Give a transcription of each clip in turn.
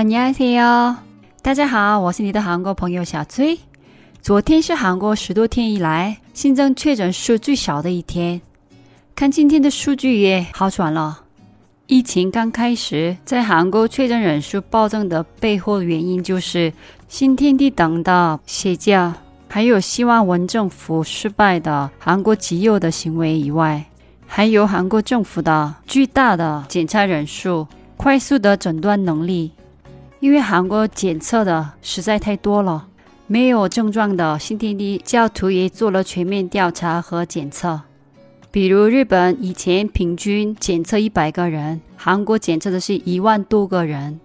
안녕하세요，大家好，我是你的韩国朋友小崔。昨天是韩国十多天以来新增确诊数最少的一天，看今天的数据也好转了。疫情刚开始，在韩国确诊人数暴增的背后原因就是新天地等的邪教，还有希望文政府失败的韩国极右的行为以外，还有韩国政府的巨大的检查人数、快速的诊断能力。 因为韩国检测的实在太多了，没有症状的新天地教徒也做了全面调查和检测。比如日本以前平均检测一百个人，韩国检测的是一万多个人。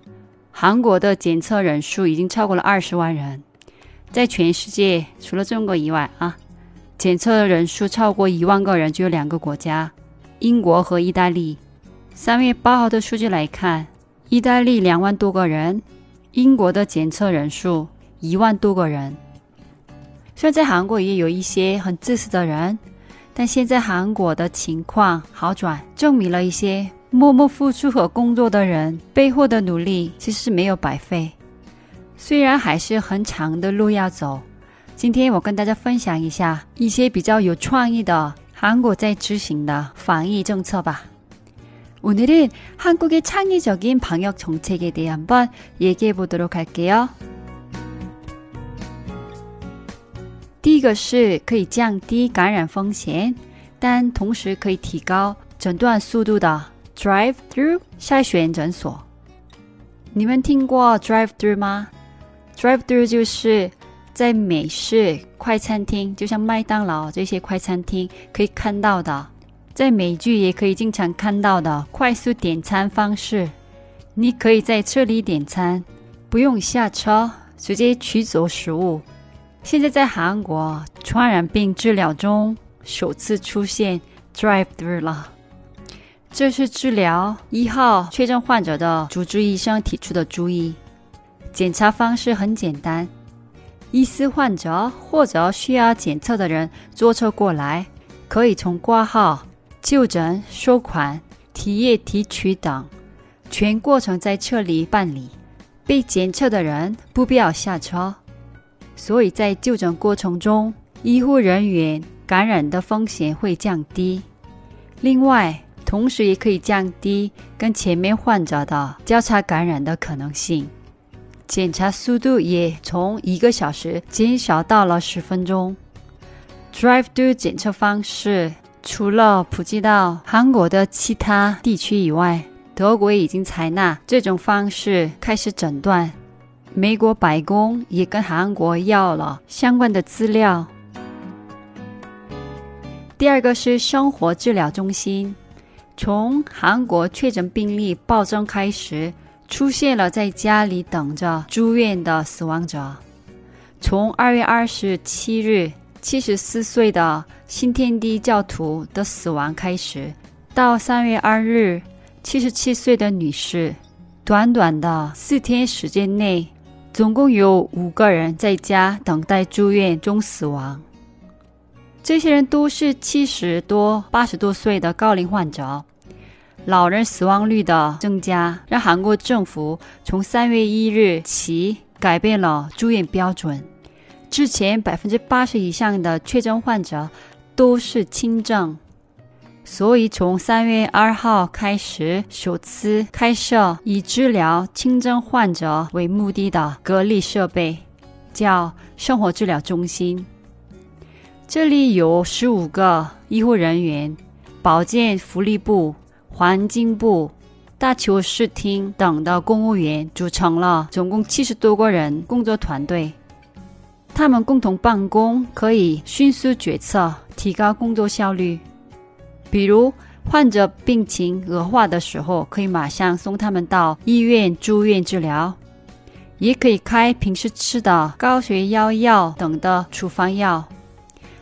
韩国的检测人数已经超过了二十万人，在全世界除了中国以外啊，检测人数超过一万个人就有两个国家：英国和意大利。三月八号的数据来看，意大利两万多个人，英国的检测人数一万多个人。虽然在韩国也有一些很自私的人。但现在韩国的情况好转，证明了一些默默付出和工作的人背后的努力其实是没有白费。虽然还是很长的路要走，今天我跟大家分享一下一些比较有创意的韩国在执行的防疫政策吧。 오늘은한국의창의적인방역정책에대해한번얘기해보도록할게요第一个是可以降低感染风险，但同时可以提高诊断速度的 drive-through 筛选诊所。你们听过 drive-through 吗？drive-through 就是在美式快餐厅，就像麦当劳这些快餐厅可以看到的， 在美剧也可以经常看到的快速点餐方式。你可以在这里点餐，不用下车，直接取走食物。现在在韩国传染病治疗中首次出现 drive-through 了。这是治疗一号确诊患者的主治医生提出的主意。检查方式很简单，疑似患者或者需要检测的人坐车过来，可以从挂号、就诊、收款、体液提取等全过程在这里办理。被检测的人不必要下车。所以在就诊过程中，医护人员感染的风险会降低。另外，同时也可以降低跟前面患者的交叉感染的可能性。检查速度也从一个小时减少到了十分钟。Drive-through 检测方式除了普及到韩国的其他地区以外，德国已经采纳这种方式开始诊断。美国白宫也跟韩国要了相关的资料。第二个是生活治疗中心，从韩国确诊病例暴增开始，出现了在家里等着住院的死亡者。从二月二十七日，七十四岁的新天地教徒的死亡开始，到三月二日，七十七岁的女士，短短的四天时间内。总共有五个人在家等待住院中死亡。这些人都是七十多、八十多岁的高龄患者。老人死亡率的增加，让韩国政府从三月一日起改变了住院标准。之前百分之八十以上的确诊患者都是轻症。所以，从三月二号开始，首次开设以治疗轻症患者为目的的隔离设备，叫生活治疗中心。这里有十五个医护人员、保健福利部、环境部、大邱市厅等的公务员组成了总共七十多个人工作团队。他们共同办公，可以迅速决策，提高工作效率。比如患者病情恶化的时候，可以马上送他们到医院住院治疗，也可以开平时吃的高血压药等的处方药。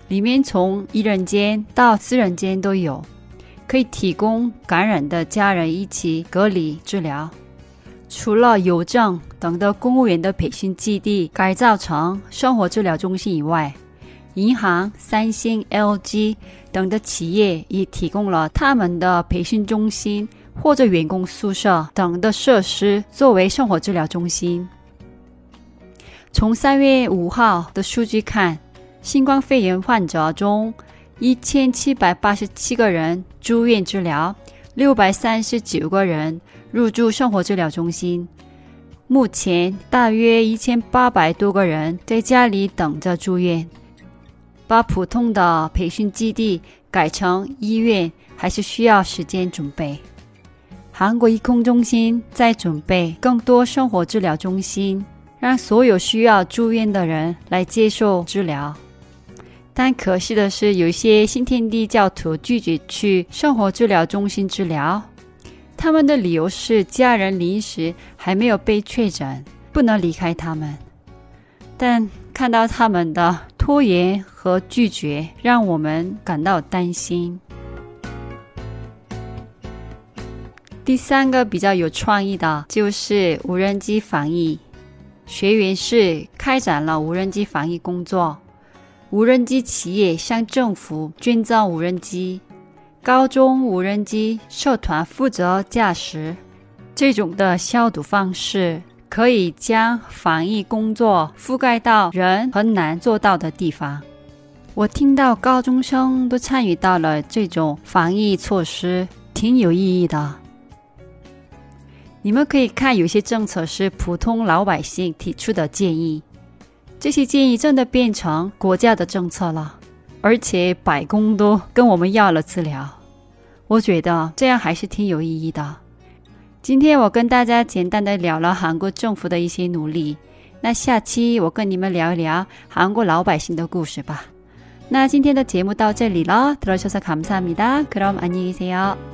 里面从一人间到四人间都有，可以提供感染的家人一起隔离治疗。除了邮政等的公务员的培训基地改造成生活治疗中心以外，银行、三星、LG 等的企业也提供了他们的培训中心或者员工宿舍等的设施作为生活治疗中心。从三月五号的数据看，新冠肺炎患者中，一千七百八十七个人住院治疗，六百三十九个人入住生活治疗中心。目前大约一千八百多个人在家里等着住院。把普通的培训基地改成医院，还是需要时间准备。韩国医控中心在准备更多生活治疗中心，让所有需要住院的人来接受治疗。但可惜的是，有些新天地教徒拒绝去生活治疗中心治疗，他们的理由是家人临时还没有被确诊，不能离开他们。但看到他们的拖延和拒绝，让我们感到担心。第三个比较有创意的就是无人机防疫，学员是开展了无人机防疫工作。无人机企业向政府捐赠无人机，高中无人机社团负责驾驶。这种的消毒方式。可以将防疫工作覆盖到人很难做到的地方。我听到高中生都参与到了这种防疫措施，挺有意义的。你们可以看，有些政策是普通老百姓提出的建议，这些建议真的变成国家的政策了，而且百工都跟我们要了资料。我觉得这样还是挺有意义的。今天我跟大家简单的聊了韩国政府的一些努力，那下期我跟你们聊一聊韩国老百姓的故事吧。那今天的节目到这里了，들어주셔서감사합니다그럼안녕히계세요